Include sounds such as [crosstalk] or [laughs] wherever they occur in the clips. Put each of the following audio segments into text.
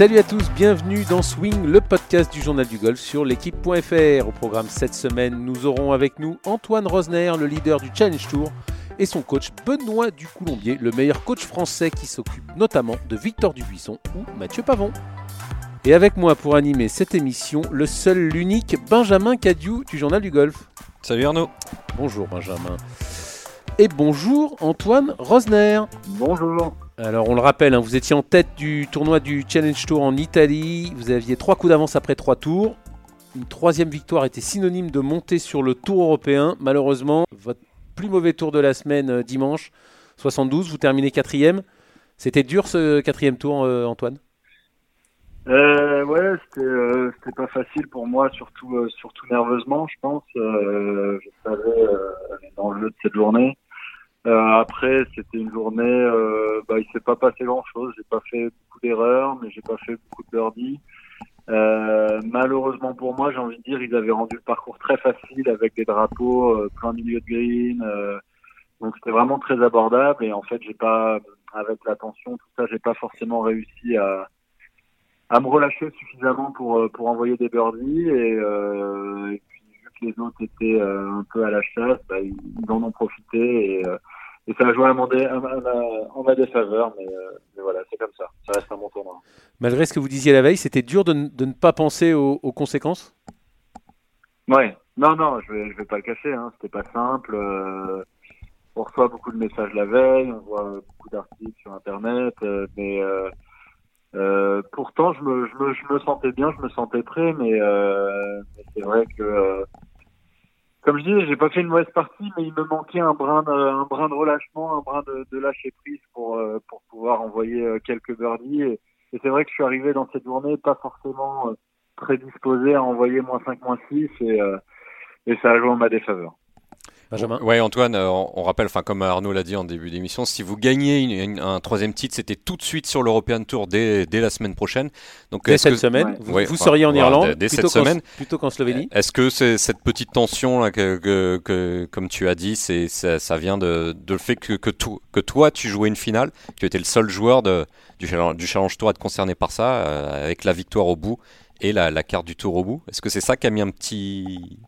Salut à tous, bienvenue dans Swing, le podcast du journal du golf sur l'équipe.fr. Au programme cette semaine, nous aurons avec nous Antoine Rosner, le leader du Challenge Tour, et son coach Benoît Ducoulombier, le meilleur coach français qui s'occupe notamment de Victor Dubuisson ou Mathieu Pavon. Et avec moi pour animer cette émission, le seul, l'unique Benjamin Cadieu du journal du golf. Salut Arnaud. Bonjour Benjamin. Et bonjour Antoine Rosner. Bonjour. Alors on le rappelle, hein, vous étiez en tête du tournoi du Challenge Tour en Italie, vous aviez trois coups d'avance après trois tours. Une troisième victoire était synonyme de monter sur le tour européen. Malheureusement, votre plus mauvais tour de la semaine euh, dimanche, 72, vous terminez quatrième. C'était dur ce quatrième tour, euh, Antoine? Euh, Ouais, c'était pas facile pour moi, surtout nerveusement, je pense. Je savais dans le jeu de cette journée. Après, c'était une journée, bah, il s'est pas passé grand-chose. J'ai pas fait beaucoup d'erreurs, mais j'ai pas fait beaucoup de birdies. malheureusement pour moi, j'ai envie de dire, ils avaient rendu le parcours très facile avec des drapeaux plein milieu de green. donc c'était vraiment très abordable et en fait, j'ai pas, avec la tension, tout ça, j'ai pas forcément réussi à à me relâcher suffisamment pour euh, pour envoyer des birdies et, euh, et les autres étaient euh, un peu à la chasse, bah, ils, en ont profité et, euh, et ça a joué à mon dé, en ma défaveur, mais, mais voilà, c'est comme ça. Ça reste un bon tournoi. Malgré ce que vous disiez la veille, c'était dur de, de, ne pas penser aux, aux, conséquences? Ouais, non, non, je vais je vais pas le cacher, hein. c'était pas simple. Euh, on reçoit beaucoup de messages la veille, on voit beaucoup d'articles sur internet, mais euh, pourtant, je me, je, me, je me sentais bien, je me sentais prêt, mais, euh, mais c'est vrai que, euh, comme je dis, j'ai pas fait une mauvaise partie, mais il me manquait un brin de, un brin de relâchement, un brin de, de lâcher prise pour, euh, pour pouvoir envoyer euh, quelques birdies. Et, c'est vrai que je suis arrivé dans cette journée pas forcément prédisposé à envoyer moins 5, moins 6, et, et ça a joué en ma défaveur. Benjamin Ouais, Antoine, euh, on, rappelle, enfin comme Arnaud l'a dit en début d'émission, si vous gagnez une, un troisième titre, c'était tout de suite sur l'European Tour dès, dès, la semaine prochaine. Donc, dès cette que, semaine, vous, ouais, vous seriez en Irlande dès, cette semaine, plutôt qu'en Slovénie? Est-ce que c'est cette petite tension là, que, que, que, comme tu as dit, c'est ça, ça, vient de, de le fait que, que, tout, que toi tu jouais une finale, tu étais le seul joueur de, du, du Challenge Tour à être concerné par ça, euh, avec la victoire au bout et la, la carte du Tour au bout? Est-ce que c'est ça qui a mis un petit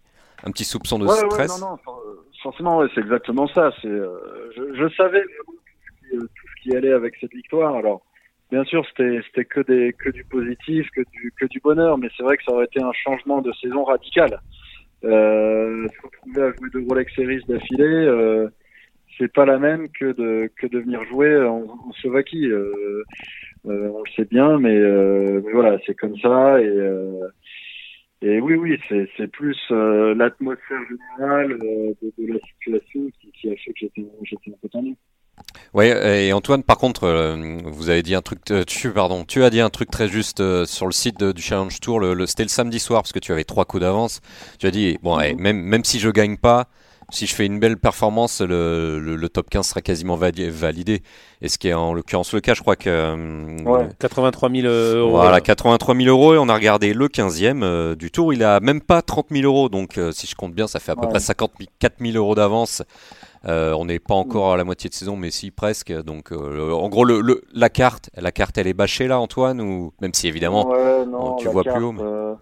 un petit soupçon de ouais, stress? ouais, non, non, forcément, ouais, c'est exactement ça. C'est, euh, je, je, savais tout ce, qui, tout ce, qui, allait avec cette victoire. Alors, bien sûr, c'était, c'était que des, que du positif, que du, que du bonheur, mais c'est vrai que ça aurait été un changement de saison radical. Euh, se retrouver à jouer deux Rolex Series d'affilée, euh, c'est pas la même que de, que de venir jouer en, en Slovaquie. Euh, euh, on le sait bien, mais, euh, mais voilà, c'est comme ça et et oui, oui, c'est plus euh, l'atmosphère générale euh, de, de, la situation qui, qui a fait que j'étais un peu tendu. Oui, et Antoine, par contre, euh, vous avez dit un truc, tu, pardon, tu as dit un truc très juste sur le site de, du Challenge Tour. Le, le c'était le samedi soir parce que tu avais trois coups d'avance. Tu as dit bon, mm -hmm. même même si je gagne pas, si je fais une belle performance, le, le, le top 15 sera quasiment validé. Et ce qui est en l'occurrence le cas, je crois que. Euh, ouais. 83 000 euros. Voilà, 83 000 euros. Et on a regardé le 15e euh, du tour. Il a même pas 30 000 euros. Donc, euh, si je compte bien, ça fait à peu ouais. près 54 000 euros d'avance. Euh, on n'est pas encore à la moitié de saison, mais si presque. Donc, en gros, le, le, la carte, la carte, elle est bâchée là, Antoine, ou même si évidemment, ouais, non, tu vois carte, plus haut. Mais...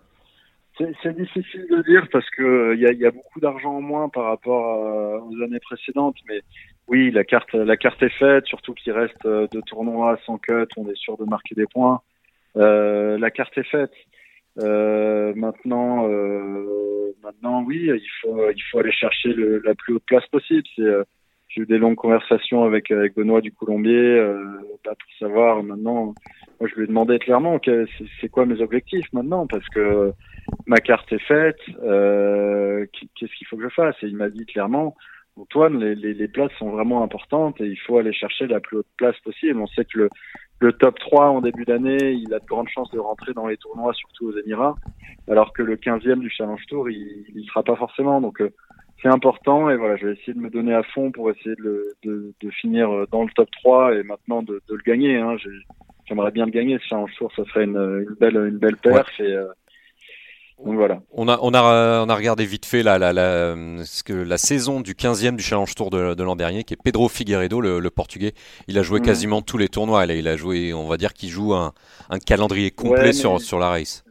C'est difficile de dire parce que il y a, beaucoup d'argent en moins par rapport à, aux années précédentes, mais oui, la carte, la carte est faite, surtout qu'il reste deux tournois sans cut, on est sûr de marquer des points. Euh, la carte est faite. Euh, maintenant, euh, maintenant, oui, il faut, il faut aller chercher la plus haute place possible. J'ai eu des longues conversations avec Benoît du Colombier, euh, pour savoir maintenant. Moi, je lui ai demandé clairement c'est quoi mes objectifs maintenant, parce que ma carte est faite. Euh, Qu'est-ce qu'il faut que je fasse? Et il m'a dit clairement, Antoine, les, les, les, places sont vraiment importantes et il faut aller chercher la plus haute place possible. On sait que le, le top 3 en début d'année, il a de grandes chances de rentrer dans les tournois, surtout aux Émirats, alors que le 15e du Challenge Tour, il ne sera pas forcément. Donc euh, c'est important et voilà, je vais essayer de me donner à fond pour essayer de, le, de, de finir dans le top 3 et maintenant de, de le gagner. Hein. J'aimerais bien le gagner ce Challenge Tour, ça serait une, une belle, une belle perf et, euh, voilà. On a, on, a, on a regardé vite fait la, la, la, ce que, la saison du 15e du Challenge Tour de, de l'an dernier, qui est Pedro Figueiredo, le, le Portugais. Il a joué Mhm. quasiment tous les tournois. Là, il a joué, on va dire qu'il joue un, un calendrier complet Ouais, mais- sur, sur la race.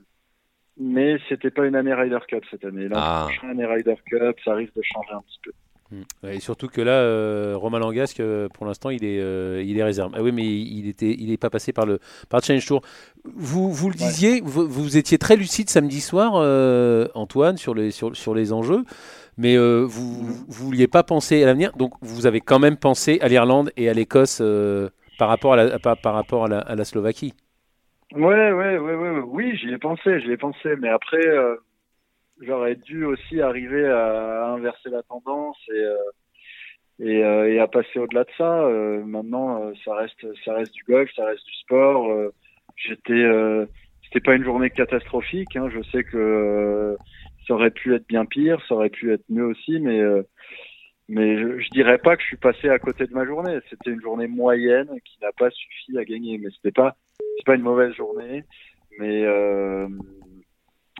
Mais c'était pas une année Ryder Cup cette année. Là, Ah. prochaine année Ryder Cup, ça risque de changer un petit peu. Mm. Et surtout que là, euh, Romain Langasque, euh, pour l'instant, il est, euh, il est réserve. Ah oui, mais il était, il est pas passé par le, par le Challenge Tour. Vous, vous le Ouais. disiez, vous, vous étiez très lucide samedi soir, euh, Antoine, sur les, sur, sur les enjeux, mais euh, vous, Mhm. vous vouliez pas penser à l'avenir. Donc, vous avez quand même pensé à l'Irlande et à l'Écosse euh, par rapport à la, par, par rapport à la, à la Slovaquie. Ouais, ouais, ouais, ouais, oui, j'y ai pensé, j'y ai pensé, mais après, j'aurais dû aussi arriver à inverser la tendance et euh, et, euh, et à passer au-delà de ça. Euh, maintenant, euh, ça reste, ça reste du golf, ça reste du sport. Euh, J'étais, euh, c'était pas une journée catastrophique. Hein. Je sais que ça aurait pu être bien pire, ça aurait pu être mieux aussi, mais mais je, je dirais pas que je suis passé à côté de ma journée. C'était une journée moyenne qui n'a pas suffi à gagner, mais c'était pas c'est pas une mauvaise journée, mais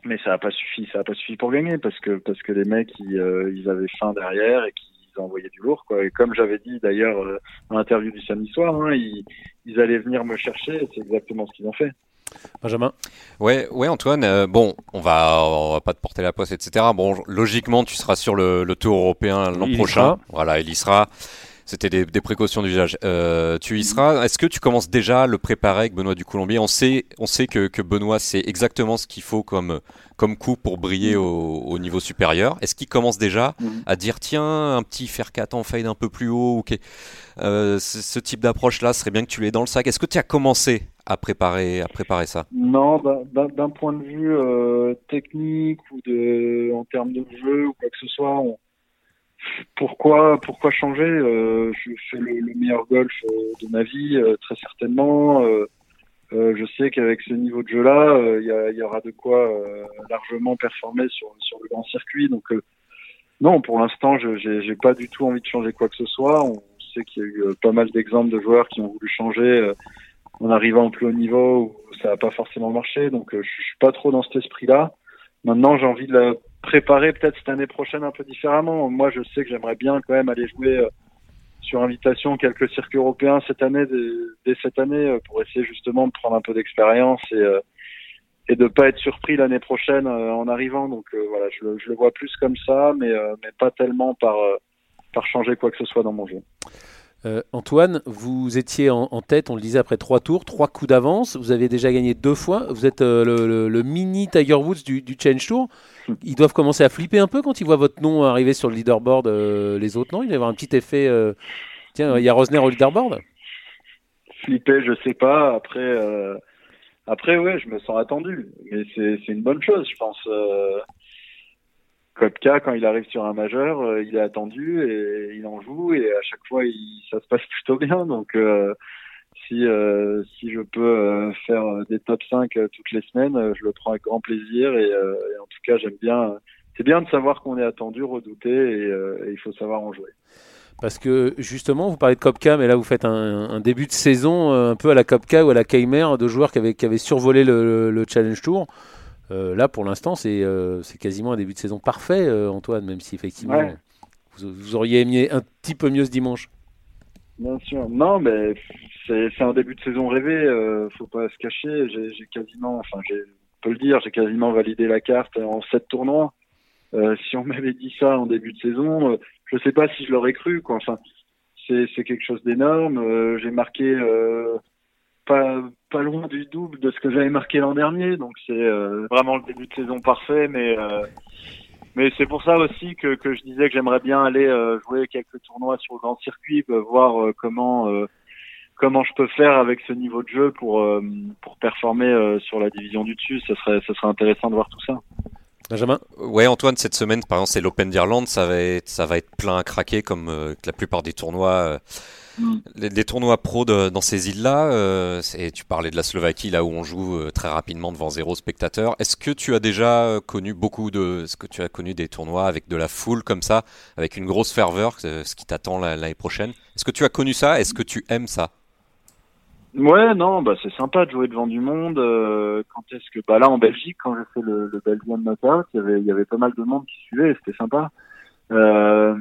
mais ça a pas suffi, ça a pas suffi pour gagner parce que parce que les mecs ils, euh, ils avaient faim derrière et qu'ils envoyaient du lourd quoi. Et comme j'avais dit d'ailleurs euh, dans l'interview du samedi soir, hein, ils, ils allaient venir me chercher. et C'est exactement ce qu'ils ont fait. Benjamin? Ouais, ouais, Antoine. euh, bon, on va, on va pas te porter la poisse, etc. Bon, logiquement, tu seras sur le, le Tour européen l'an prochain. sera. Voilà, il y sera. C'était des, précautions d'usage. Euh, tu y seras. Est-ce que tu commences déjà à le préparer avec Benoît Ducoulombier On sait, on sait que, Benoît c'est exactement ce qu'il faut comme coup pour briller au, au niveau supérieur. Est-ce qu'il commence déjà à dire tiens un petit fer 4 en fade un peu plus haut euh, ce, type d'approche là serait bien que tu l'aies dans le sac. Est-ce que tu as commencé à préparer à préparer ça? Non, d'un- d'un d'un point de vue euh, technique ou en termes de jeu ou quoi que ce soit, on- pourquoi pourquoi changer Euh, Je fais le, le meilleur golf euh, de ma vie, euh, très certainement. Je sais qu'avec ce niveau de jeu-là, il y, aura de quoi largement performer sur, sur le grand circuit. Donc non, pour l'instant, je j'ai pas du tout envie de changer quoi que ce soit. On sait qu'il y a eu pas mal d'exemples de joueurs qui ont voulu changer en arrivant au plus haut niveau où ça n'a pas forcément marché. Donc je suis pas trop dans cet esprit-là. Maintenant, j'ai envie de la préparer peut-être cette année prochaine un peu différemment. Moi, je sais que j'aimerais bien quand même aller jouer euh, sur invitation quelques circuits européens cette année, dès, cette année, euh, pour essayer justement de prendre un peu d'expérience et euh, et de pas être surpris l'année prochaine en arrivant. Donc voilà, je, le- vois plus comme ça, mais pas tellement par par changer quoi que ce soit dans mon jeu. Antoine, vous étiez en, tête, on le disait après trois tours, trois coups d'avance. Vous avez déjà gagné deux fois. Vous êtes le, mini Tiger Woods du, Challenge Tour. Ils doivent commencer à flipper un peu quand ils voient votre nom arriver sur le leaderboard. euh, les autres, non? Il va y avoir un petit effet. euh, Tiens, il y a Rosner au leaderboard? flipper, je sais pas. Après, euh, après, ouais, je me sens attendu, mais c'est une bonne chose, je pense. Euh, Kopka, quand il arrive sur un majeur, il est attendu et il en joue et à chaque fois, ça se passe plutôt bien. Donc, si euh, si je peux euh, faire des top 5 euh, toutes les semaines, euh, je le prends avec grand plaisir et, euh, et en tout cas, j'aime bien. C'est bien de savoir qu'on est attendu, redouté et, euh, et il faut savoir en jouer. Parce que justement, vous parlez de Kopka, mais là vous faites un, un début de saison euh, un peu à la Kopka ou à la Keimer de joueurs qui avaient, qui avaient survolé le, le- le Challenge Tour. Euh, là, pour l'instant, c'est euh, quasiment un début de saison parfait, euh, Antoine, même si effectivement Ouais. vous, vous auriez aimé un petit peu mieux ce dimanche. Bien sûr. Non, mais c'est un début de saison rêvé. Euh, faut pas se cacher. J'ai quasiment, enfin, on peut le dire, j'ai quasiment validé la carte en sept tournois. Euh, si on [laughs] m'avait dit ça en début de saison, euh, je sais pas si je l'aurais cru. Quoi. Enfin, c'est quelque chose d'énorme. J'ai marqué pas pas loin du double de ce que j'avais marqué l'an dernier. Donc c'est vraiment le début de saison parfait. Mais mais c'est pour ça aussi que, que je disais que j'aimerais bien aller euh, jouer quelques tournois sur le grand circuit, euh, voir euh, comment euh, comment je peux faire avec ce niveau de jeu pour euh, pour performer euh, sur la division du dessus. Ça serait ça serait intéressant de voir tout ça. Benjamin? Ouais, Antoine, cette semaine, par exemple, c'est l'Open d'Irlande, ça va être, ça va être plein à craquer comme euh, la plupart des tournois, les, tournois pro de- dans ces îles-là. euh, tu parlais de la Slovaquie, là où on joue euh, très rapidement devant zéro spectateur. Est-ce que tu as déjà euh, connu beaucoup de, est-ce que tu as connu des tournois avec de la foule comme ça, avec une grosse ferveur, euh, ce qui t'attend la- l'année prochaine? Est-ce que tu as connu ça? Est-ce que tu aimes ça? Ouais, non, bah c'est sympa de jouer devant du monde. Euh, quand est-ce que, bah là en Belgique, quand j'ai fait le, le Belgian Knockout, il y avait, il y avait pas mal de monde qui suivait, c'était sympa. Euh,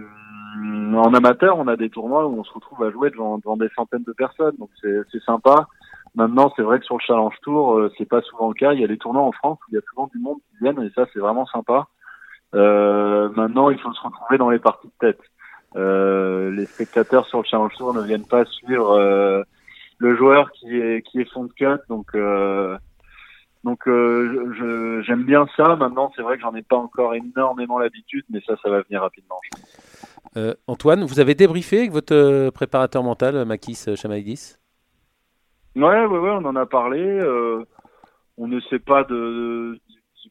en amateur, on a des tournois où on se retrouve à jouer devant, devant des centaines de personnes, donc c'est sympa. Maintenant, c'est vrai que sur le Challenge Tour, euh, c'est pas souvent le cas. Il y a des tournois en France où il y a souvent du monde qui viennent et ça, c'est vraiment sympa. Euh, maintenant, il faut se retrouver dans les parties de tête. Euh, les spectateurs sur le Challenge Tour ne viennent pas suivre euh, le joueur qui est qui est fond de cut. Donc euh, donc euh, j'aime bien ça. Maintenant, c'est vrai que j'en ai pas encore énormément l'habitude, mais ça, ça va venir rapidement. Euh, Antoine, vous avez débriefé avec votre préparateur mental, Makis Chamaidis Ouais, ouais, on en a parlé. on ne sait pas de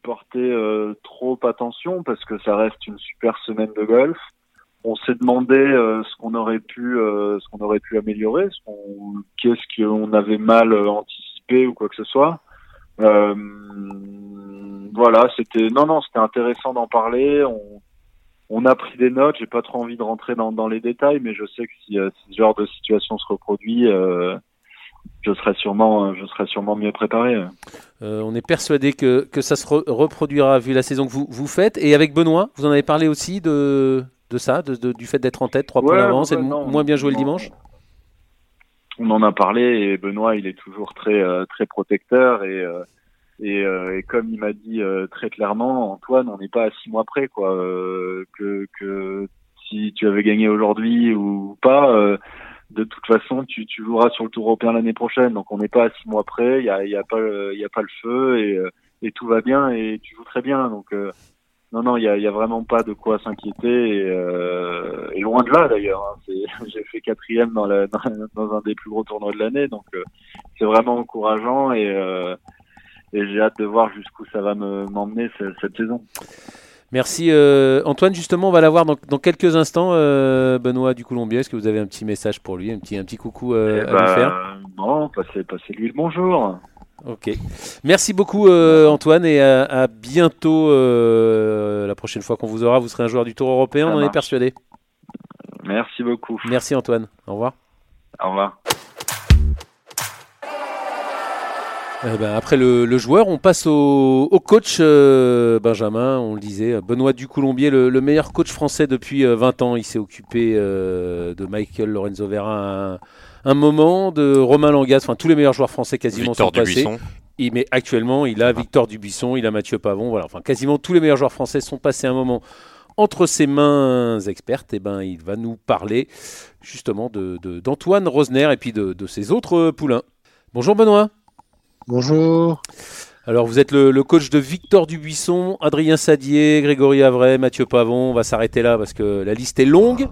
porter trop attention parce que ça reste une super semaine de golf on s'est demandé euh, ce qu'on aurait pu euh, ce qu'on aurait pu améliorer, qu'est-ce qu'on avait mal anticipé ou quoi que ce soit. Euh, voilà, c'était non non, c'était intéressant d'en parler. On a pris des notes. J'ai pas trop envie de rentrer dans, dans les détails, mais je sais que si, si ce genre de situation se reproduit, je serai sûrement, je serai sûrement mieux préparé. on est persuadé que, que ça se reproduira vu la saison que vous, vous faites. Et avec Benoît, vous en avez parlé aussi de, de ça, du fait d'être en tête, trois points d'avance et de moins bien jouer le dimanche On en a parlé et Benoît, il est toujours très euh, très protecteur et euh, euh, et, comme il m'a dit très clairement, Antoine, on n'est pas à six mois près, quoi. que, que si tu avais gagné aujourd'hui ou pas, de toute façon, tu, tu joueras sur le Tour européen l'année prochaine. Donc on n'est pas à six mois près. Il y a, y a pas il y a pas le feu et, et tout va bien et tu joues très bien. Donc non, non, il y a, y a, vraiment pas de quoi s'inquiéter et, euh, et, loin de là d'ailleurs. Hein, [laughs] j'ai fait quatrième dans, la, dans, un des plus gros tournois de l'année, donc euh, c'est vraiment encourageant et, euh, et j'ai hâte de voir jusqu'où ça va m'emmener cette, cette, saison. Merci euh, Antoine. Justement, on va l'avoir dans, dans quelques instants. Euh, Benoît du Colombier, est-ce que vous avez un petit message pour lui, un petit, un petit coucou euh, à lui bah, faire? Bon, passez, passez lui le bonjour. Ok. Merci beaucoup Antoine et à, bientôt. La prochaine fois qu'on vous aura, vous serez un joueur du Tour européen, on en est persuadé. Merci beaucoup. Merci Antoine. Au revoir. Au revoir. Eh ben, après le, joueur, on passe au, coach euh, Benjamin, on le disait, Benoît Ducoulombier, le, le meilleur coach français depuis 20 ans. Il s'est occupé de Michael Lorenzo Vera, un moment de Romain Langas, enfin tous les meilleurs joueurs français quasiment sont passés. Il, mais actuellement, il a Victor Dubuisson, il a Mathieu Pavon, voilà. Enfin, quasiment tous les meilleurs joueurs français sont passés un moment entre ses mains expertes. Et eh ben, il va nous parler justement d'Antoine de, Rosner et puis de, ses autres poulains. Bonjour Benoît. Bonjour. Alors vous êtes le, coach de Victor Dubuisson, Adrien Sadier, Grégory Avray, Mathieu Pavon. On va s'arrêter là parce que la liste est longue.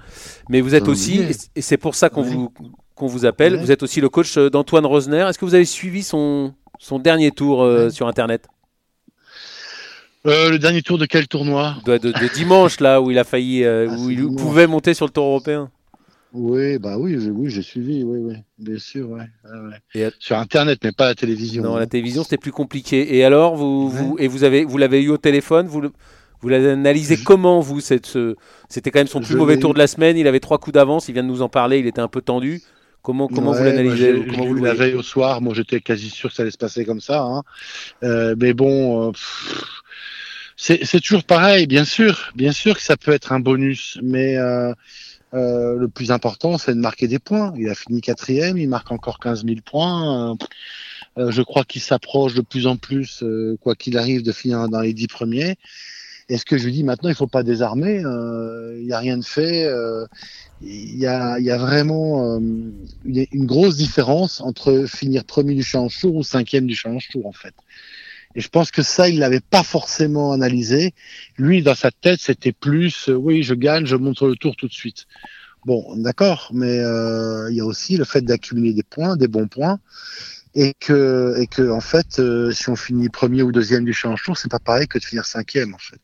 Mais vous êtes aussi, et c'est pour ça qu'on vous qu'on vous appelle. Vous êtes aussi le coach euh, d'Antoine Rosner. Est-ce que vous avez suivi son, son dernier tour euh, sur Internet? Euh, le dernier tour de quel tournoi? De, dimanche, là, où il a failli, ah, où il pouvait monter sur le tour européen. Oui, bah oui, oui, j'ai suivi, oui, oui, bien sûr, ouais. Sur Internet, mais pas à la télévision. Non, la télévision, c'était plus compliqué. Et alors, vous, vous et vous avez, vous l'avez eu au téléphone, vous, vous l'analysez comment, vous C'était quand même son plus mauvais tour de la semaine. Il avait trois coups d'avance. Il vient de nous en parler. Il était un peu tendu. Comment, comment vous l'analysez Comment vous la veille au soir, moi j'étais quasi sûr que ça allait se passer comme ça. Hein. Euh, mais bon, euh, c'est toujours pareil, bien sûr, bien sûr que ça peut être un bonus, mais euh, le plus important c'est de marquer des points. Il a fini quatrième, il marque encore 15 000 points. je crois qu'il s'approche de plus en plus, quoi qu'il arrive, de finir dans les dix premiers. Est-ce que je lui dis maintenant il faut pas désarmer Il n'y a rien de fait il y a, y a, vraiment euh, une, grosse différence entre finir premier du Challenge Tour ou cinquième du Challenge Tour en fait. Et je pense que ça, il l'avait pas forcément analysé. Lui, dans sa tête, c'était plus, euh, oui, je gagne, je monte le tour tout de suite. Bon, d'accord, mais euh, il y a aussi le fait d'accumuler des points, des bons points, et que, et que en fait, euh, si on finit premier ou deuxième du Challenge Tour, c'est pas pareil que de finir cinquième en fait.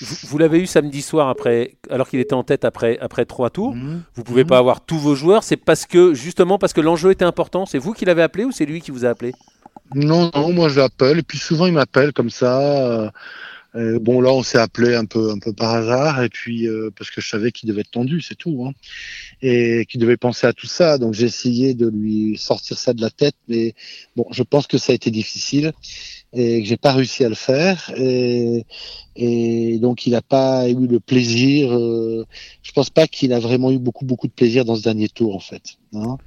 Vous, l'avez eu samedi soir après, alors qu'il était en tête après, après trois tours. Mhm. Vous pouvez pas mhm. avoir tous vos joueurs. C'est parce que justement parce que l'enjeu était important. C'est vous qui l'avez appelé ou c'est lui qui vous a appelé? Non, non, moi je l'appelle. Et puis souvent il m'appelle comme ça. Euh, Euh, bon là, on s'est appelé un peu, un peu par hasard, et puis euh, parce que je savais qu'il devait être tendu, c'est tout, hein, et qu'il devait penser à tout ça. Donc j'ai essayé de lui sortir ça de la tête, mais bon, je pense que ça a été difficile et que j'ai pas réussi à le faire. Et, donc il n'a pas eu le plaisir. Euh, je pense pas qu'il a vraiment eu beaucoup, beaucoup de plaisir dans ce dernier tour en fait. Hein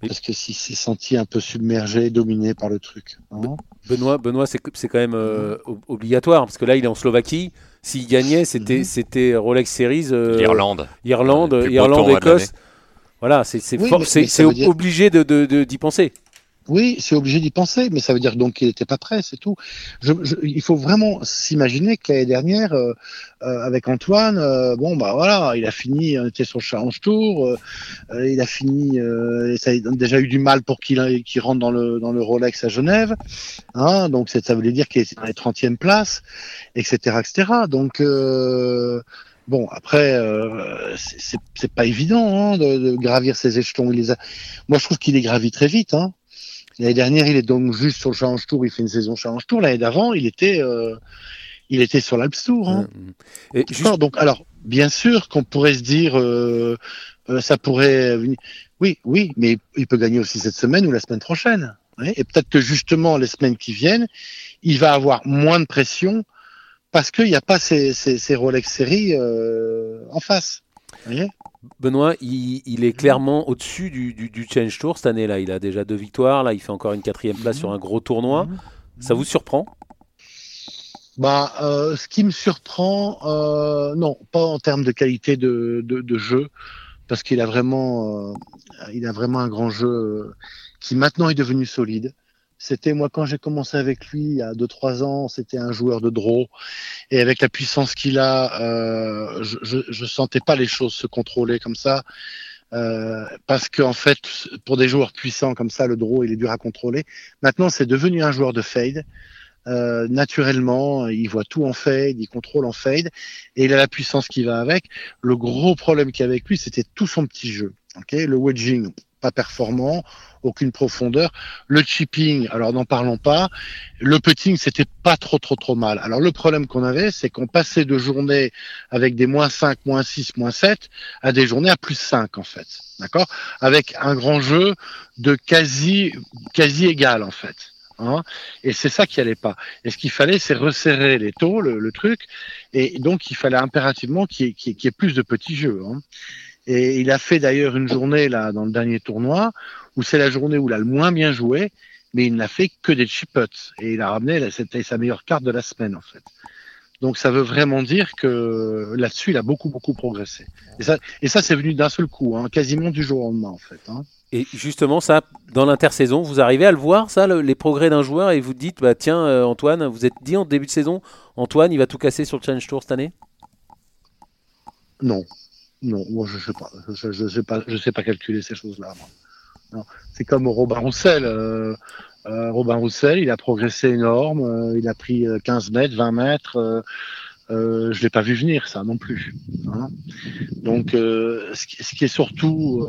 parce que s'il s'est senti un peu submergé, dominé par le truc. Benoît, Benoît c'est quand même euh, obligatoire, parce que là, il est en Slovaquie. S'il gagnait, c'était c'était Rolex Series. Euh, Irlande. Irlande, Irlande, Écosse. Voilà, c'est c'est obligé de d'y de, penser. Oui, c'est obligé d'y penser, mais ça veut dire donc qu'il n'était pas prêt, c'est tout. Je, il faut vraiment s'imaginer que l'année dernière, euh, euh avec Antoine, euh, bon bah voilà, il a fini, on était sur le Challenge Tour, euh, il a fini, ça a déjà eu du mal pour qu'il rentre dans le dans le Rolex à Genève, hein, donc ça voulait dire qu'il était dans les 30e places, etc., etc. Donc Bon, après, euh, c'est pas évident hein, de, de, gravir ces échelons. Il les a... Moi, je trouve qu'il est gravi très vite. Hein. L'année dernière, il est donc juste sur le Challenge Tour, il fait une saison Challenge Tour. L'année d'avant, il était, euh, il était sur l'Alps Tour. Hein. Et juste... Donc, alors, bien sûr qu'on pourrait se dire, euh, euh, ça pourrait venir. Oui, oui, mais il peut gagner aussi cette semaine ou la semaine prochaine. Et peut-être que justement, les semaines qui viennent, il va avoir moins de pression parce qu'il n'y a pas ces, ces, ces Rolex séries euh, en face. Vous voyez Benoît, il, est clairement au-dessus du, Change Tour cette année-là. Il a déjà deux victoires. Là, il fait encore une quatrième place sur un gros tournoi. Ça vous surprend? Bah, euh, ce qui me surprend, euh, non, pas en termes de qualité de, jeu, parce qu'il a vraiment, euh, il a vraiment un grand jeu qui maintenant est devenu solide. C'était moi quand j'ai commencé avec lui il y a 2-3 ans, c'était un joueur de draw et avec la puissance qu'il a, euh, je, je, je, sentais pas les choses se contrôler comme ça. Euh, parce qu'en en fait, pour des joueurs puissants comme ça, le draw il est dur à contrôler. Maintenant, c'est devenu un joueur de fade. Euh, naturellement, il voit tout en fade, il contrôle en fade, et il a la puissance qui va avec. Le gros problème qu'il y avait avec lui, c'était tout son petit jeu. Okay le wedging, performant, aucune profondeur. Le chipping, alors n'en parlons pas. Le putting, c'était pas trop trop trop mal. Alors le problème qu'on avait, c'est qu'on passait de journées avec des moins 5, moins 6, moins 7 à des journées à plus 5 en fait. D'accord? Avec un grand jeu de quasi quasi égal en fait. Hein? Et c'est ça qui allait pas. Et ce qu'il fallait, c'est resserrer les taux, le, truc. Et donc, il fallait impérativement qu'il y, ait plus de petits jeux. Hein. Et il a fait d'ailleurs une journée là dans le dernier tournoi où c'est la journée où il a le moins bien joué, mais il n'a fait que des chip et il a ramené c'était sa meilleure carte de la semaine en fait. Donc ça veut vraiment dire que là-dessus il a beaucoup beaucoup progressé. Et ça, et ça c'est venu d'un seul coup, hein, quasiment du jour au lendemain en fait. Hein. Et justement, ça, dans l'intersaison, vous arrivez à le voir, ça, les progrès d'un joueur, et vous dites, bah tiens, euh, Antoine, vous êtes dit en début de saison, Antoine, il va tout casser sur le Challenge Tour cette année? Non, non, moi je sais pas, je, je, sais pas, je sais pas calculer ces choses-là. C'est comme Robin Roussel. Euh, euh, Robin Roussel, il a progressé énorme, euh, il a pris 15 mètres, 20 mètres. Euh, je l'ai pas vu venir ça non plus. Hein. Donc, ce qui, est surtout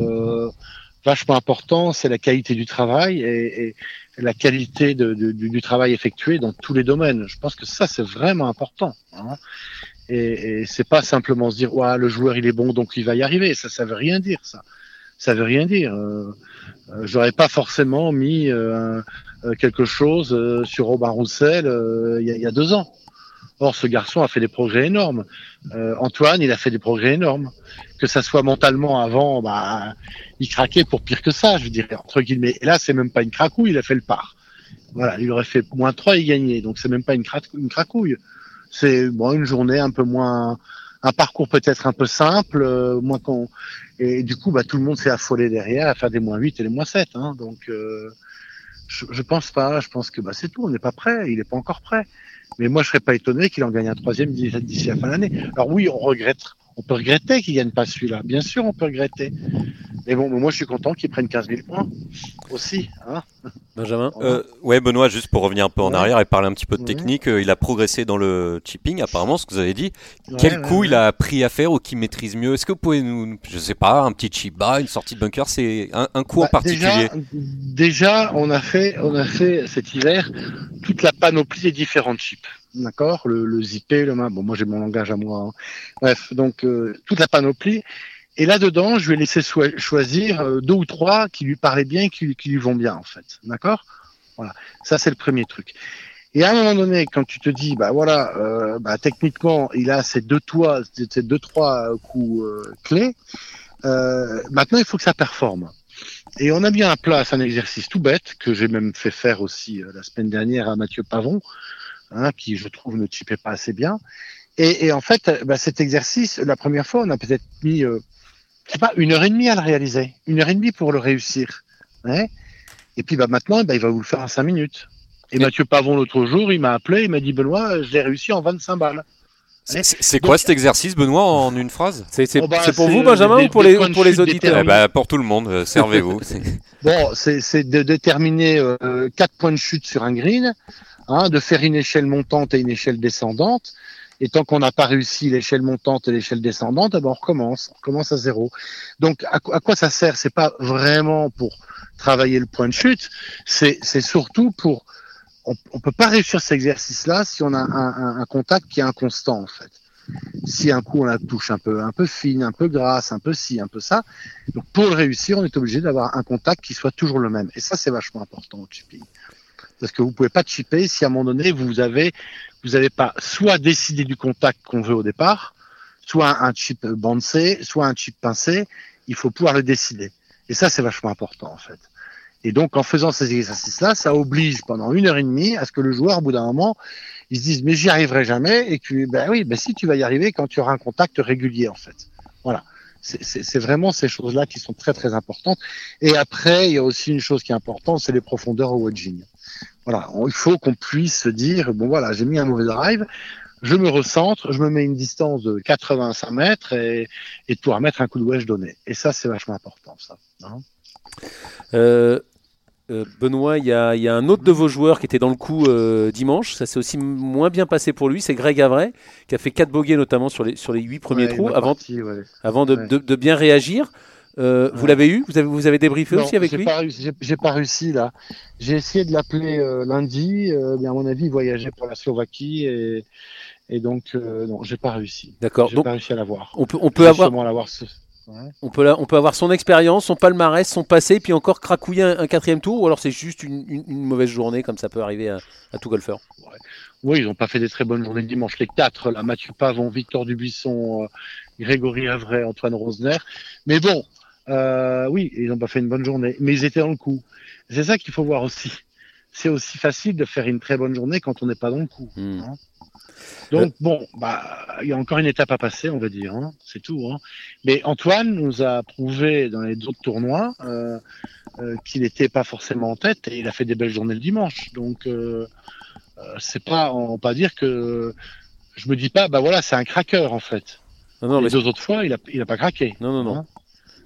vachement important, c'est la qualité du travail et, la qualité du, travail effectué dans tous les domaines. Je pense que ça, c'est vraiment important. Hein. Et, et c'est pas simplement se dire, ouais, le joueur il est bon donc il va y arriver. Ça, ça veut rien dire ça. Ça veut rien dire. Euh, euh J'aurais pas forcément mis euh, euh quelque chose euh, sur Robin Roussel il y, y, a deux ans. Or, ce garçon a fait des progrès énormes. Antoine, il a fait des progrès énormes. Que ça soit mentalement avant, bah, il craquait pour pire que ça, je dire entre guillemets. Et là, c'est même pas une cracouille, il a fait le par. Voilà, il aurait fait moins 3 et gagné. Donc c'est même pas une, une cracouille c'est bon une journée un peu moins un parcours peut-être un peu simple, euh, moins et du coup bah tout le monde s'est affolé derrière à faire des moins 8 et des moins 7 hein, donc euh, je, je, pense pas, je pense que bah c'est tout, on n'est pas prêt, il n'est pas encore prêt. Mais moi je serais pas étonné qu'il en gagne un troisième d'ici la fin de l'année. Alors oui, on regrette on peut regretter qu'il gagne pas celui-là. Bien sûr, on peut regretter. Mais bon, moi, je suis content qu'il prenne 15 000 points aussi. Hein Benjamin euh, Ouais, Benoît, juste pour revenir un peu en arrière et parler un petit peu de technique, euh, il a progressé dans le chipping, apparemment, ce que vous avez dit. Quel coup il a appris à faire ou qui maîtrise mieux? Est-ce que vous pouvez nous, je sais pas, un petit chip bas, une sortie de bunker, c'est un, coup en bah, particulier? déjà, déjà, on a fait, on a fait cet hiver toute la panoplie des différents chips. D'accord le, le zippé, le main. Bon, moi j'ai mon langage à moi. hein. Bref, donc euh, toute la panoplie. Et là-dedans, je lui ai laissé choisir euh, deux ou trois qui lui parlaient bien et qui, lui vont bien, en fait. D'accord? Voilà. Ça, c'est le premier truc. Et à un moment donné, quand tu te dis, bah voilà, euh, bah, techniquement, il a ces deux toits, ces deux trois coups clés. maintenant, il faut que ça performe. Et on a mis en place un exercice tout bête que j'ai même fait faire aussi la semaine dernière à Mathieu Pavon, hein, qui je trouve ne chipait pas assez bien. Et, et en fait, euh, bah, cet exercice, la première fois, on a peut-être mis, euh, je sais pas, une heure et demie à le réaliser, une heure et demie pour le réussir. Ouais. Et puis bah maintenant, bah, il va vous le faire en cinq minutes. Et Mathieu Pavon l'autre jour, il m'a appelé, il m'a dit Benoît, je l'ai réussi en 25 balles. C'est- quoi cet exercice, Benoît, en une phrase? C'est Oh bah, c'est pour vous, Benjamin, des- ou pour les, pour les auditeurs? Eh ben, Pour tout le monde, euh, servez-vous. [laughs] [laughs] Bon, c'est c'est de déterminer euh, quatre points de chute sur un green, hein, de faire une échelle montante et une échelle descendante. Et tant qu'on n'a pas réussi l'échelle montante et l'échelle descendante, eh ben on recommence, on recommence à zéro. Donc à, quoi- ça sert? C'est pas vraiment pour travailler le point de chute, c'est surtout pour on, on peut pas réussir cet exercice-là si on a un, un- un contact qui est inconstant en fait. Si un coup on la touche un peu un peu fine, un peu grasse, un peu ci, un peu ça, donc pour le réussir, on est obligé d'avoir un contact qui soit toujours le même. Et ça, c'est vachement important au chipping. Parce que vous pouvez pas chipper si à un moment donné vous avez vous avez pas soit décidé du contact qu'on veut au départ, soit un chip bandé, soit un chip pincé. Il faut pouvoir le décider. Et ça, c'est vachement important en fait. Et donc en faisant ces exercices-là, ça oblige pendant une heure et demie à ce que le joueur, au bout d'un moment, il se dise mais j'y arriverai jamais. Et que ben oui, ben si tu vas y arriver quand tu auras un contact régulier en fait. Voilà. C'est vraiment ces choses-là qui sont très très importantes. Et après, il y a aussi une chose qui est importante, c'est les profondeurs au wedging. Voilà, il faut qu'on puisse se dire bon voilà, j'ai mis un mauvais drive, je me recentre, je me mets une distance de 85 mètres et, et de pouvoir mettre un coup de wedge donné. Et ça, c'est vachement important, ça. hein. Euh, euh, Benoît, il y a, il y a un autre de vos joueurs qui était dans le coup euh, dimanche. Ça s'est aussi moins bien passé pour lui. C'est Greg Avray qui a fait 4 bogeys notamment sur les, sur les 8 premiers Ouais, trous avant, ouais. avant de, Ouais. de- de bien réagir. Euh, Vous l'avez eu? Vous avez, vous avez débriefé Non, aussi avec lui? J'ai pas réussi là. J'ai essayé de l'appeler euh, lundi, euh, mais à mon avis, il voyageait pour la Slovaquie et, et donc non, j'ai pas réussi. D'accord. J'ai Donc pas réussi à l'avoir. on peut, on peut avoir sûrement l'avoir ce- ouais. on peut, on peut avoir son expérience, son palmarès, son passé, puis encore cracouiller un, un quatrième tour, ou alors c'est juste une, une- une mauvaise journée comme ça peut arriver à, à tout golfeur? Oui, ils n'ont pas fait des très bonnes journées le dimanche. Les quatre, là, Mathieu Pavon, Victor Dubuisson, Grégory Avray, Antoine Rosner. Mais bon, euh, oui, ils n'ont pas fait une bonne journée, mais ils étaient dans le coup. C'est ça qu'il faut voir aussi. C'est aussi facile de faire une très bonne journée quand on n'est pas dans le coup. Hmm. hein. Donc bon, bah, il y a encore une étape à passer, on va dire. hein. C'est tout. hein. Mais Antoine nous a prouvé dans les autres tournois euh, euh, qu'il n'était pas forcément en tête et il a fait des belles journées le dimanche. Donc euh, euh, c'est pas, on va pas dire que je me dis pas, bah voilà, c'est un craqueur en fait. Non, non, mais les deux autres fois, il a, il a pas craqué. non, non, non. Hein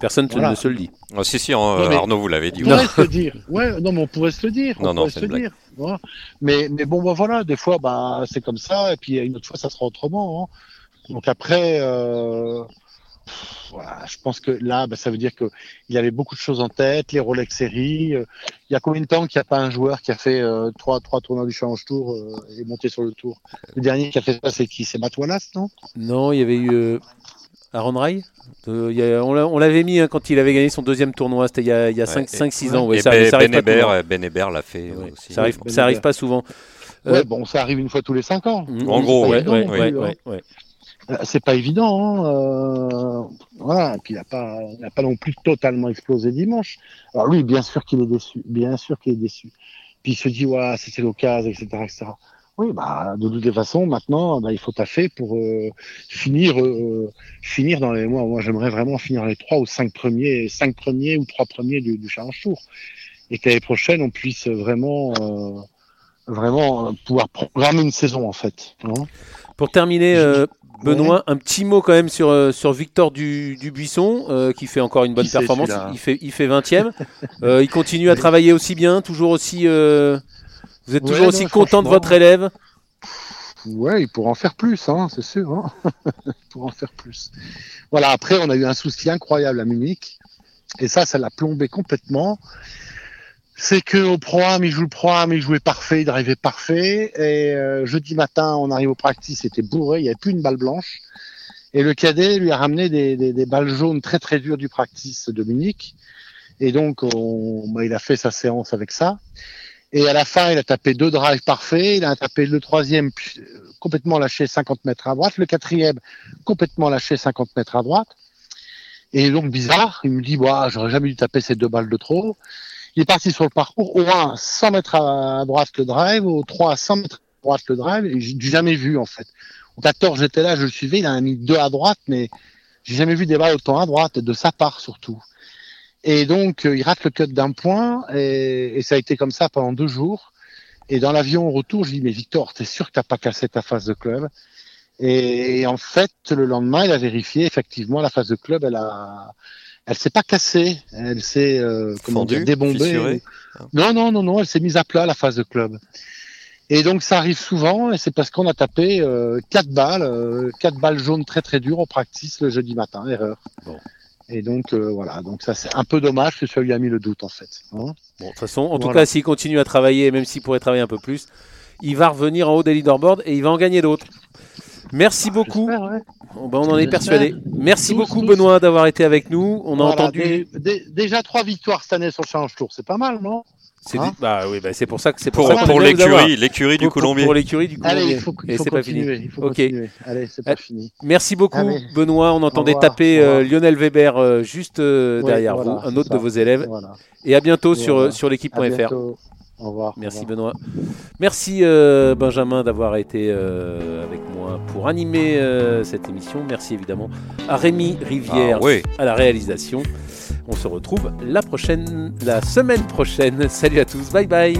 Personne Voilà. ne se le dit. Ah, si, si, Non, mais- Arnaud, vous l'avez dit. On pourrait se le dire. Ouais, non, mais on pourrait se le dire. on Non, se le dire. Voilà. Mais, mais bon, bah voilà, des fois, bah c'est comme ça, et puis une autre fois, ça sera autrement. hein. Donc après, euh, pff, voilà, je pense que là, bah, ça veut dire que il avait beaucoup de choses en tête, les Rolex séries. euh, il y a combien de temps qu'il n'y a pas un joueur qui a fait euh, trois, trois tournois du Challenge Tour euh, et monté sur le Tour? Le dernier qui a fait ça, c'est qui? C'est Matt Wallace, non? Non, il y avait eu euh, Aaron Rai. Il y a- on l'a- on l'avait mis hein, quand il avait gagné son deuxième tournoi. C'était il y a, a Ouais, 5-6 et- ans. ouais, et ça, Ben, ça Ben Hébert, euh, Ben Hébert l'a fait Ouais, aussi. ça arrive, Ben ça arrive pas souvent. Euh, Ouais, bon, ça arrive une fois tous les cinq ans. Mm, En gros, ouais, évident ouais, non ouais, plus, ouais, ouais. Euh, C'est pas évident, hein, euh, voilà. Et puis il n'a pas, il n'a pas non plus totalement explosé dimanche. Alors lui, bien sûr qu'il est déçu, bien sûr qu'il est déçu. Puis il se dit, ouais, c'était l'occasion, etc., etc. Oui, bah de toutes les façons, maintenant, bah, il faut taffer pour euh, finir, euh, finir dans les. Moi, moi, j'aimerais vraiment finir les trois ou cinq premiers, cinq premiers ou trois premiers du, du Challenge Tour, et que l'année prochaine, on puisse vraiment, euh, vraiment pouvoir programmer une saison en fait. hein. Pour terminer, euh, Benoît, un petit mot quand même sur, sur Victor du, Dubuisson, euh, qui fait encore une bonne performance. Il fait, il fait 20e. Euh, il continue à [laughs] travailler aussi bien, toujours aussi. euh, vous êtes Ouais, toujours non, aussi content de votre élève Ouais, il pourra en faire plus, hein, c'est sûr. Hein. [laughs] il pourra en faire plus. Voilà, après, on a eu un souci incroyable à Munich. Et ça, ça l'a plombé complètement. c'est que au programme, il joue le programme, il jouait parfait, il drivait parfait. Et euh, jeudi matin, on arrive au practice, c'était bourré, il n'y avait plus une balle blanche. Et le cadet lui a ramené des, des, des balles jaunes très très dures du practice, Dominique. Et donc, on, bah, il a fait sa séance avec ça. Et à la fin, il a tapé deux drives parfaits. Il a tapé le troisième euh, complètement lâché 50 mètres à droite. Le quatrième complètement lâché 50 mètres à droite. Et donc, bizarre, il me dit, bah, j'aurais jamais dû taper ces deux balles de trop. Il est parti sur le parcours, au 1, 100 mètres à droite le drive, au 3, 100 mètres à droite le drive, et j'ai jamais vu, en fait. Au 14, j'étais là, je le suivais, il a mis deux à droite, mais j'ai jamais vu des balles autant à droite, de sa part surtout. Et donc, euh, il rate le cut d'un point, et, et, ça a été comme ça pendant deux jours. Et dans l'avion au retour, je dis, mais Victor, t'es sûr que t'as pas cassé ta phase de club? Et, et, en fait, le lendemain, il a vérifié, effectivement, la phase de club, elle a, elle s'est pas cassée, elle s'est euh, comment dire, débombée. Non, non, non, non, elle s'est mise à plat la phase de club. Et donc ça arrive souvent, et c'est parce qu'on a tapé euh, quatre balles, euh, quatre balles jaunes très très dures au practice le jeudi matin, erreur. Bon. Et donc euh, voilà, donc ça c'est un peu dommage que ça lui a mis le doute en fait. Hein bon, de toute façon, en voilà. tout cas, s'il continue à travailler, même s'il pourrait travailler un peu plus, il va revenir en haut des leaderboards et il va en gagner d'autres. Merci ah, beaucoup. Ouais. Bon, ben, on en est persuadé. Merci tous, beaucoup tous. Benoît d'avoir été avec nous. On voilà, a entendu des, des, déjà trois victoires cette année sur le Challenge Tour, c'est pas mal, non? C'est hein bah oui, bah c'est pour ça que c'est pour, pour, pour l'écurie, l'écurie du Colombier. Pour l'écurie du Colombier. Allez, il faut, il faut et c'est pas fini. Il faut ok. Allez, c'est pas fini. Merci beaucoup, Allez. Benoît. On entendait taper euh, Lionel Weber euh, juste euh, oui, derrière voilà, vous, un autre ça. de vos élèves. Voilà. Et à bientôt sur sur l'équipe.fr. Au revoir. Merci au revoir. Benoît. Merci euh, Benjamin d'avoir été euh, avec moi pour animer euh, cette émission. Merci évidemment à Rémi Rivière ah, oui. à la réalisation. On se retrouve la prochaine, la semaine prochaine. Salut à tous, bye bye.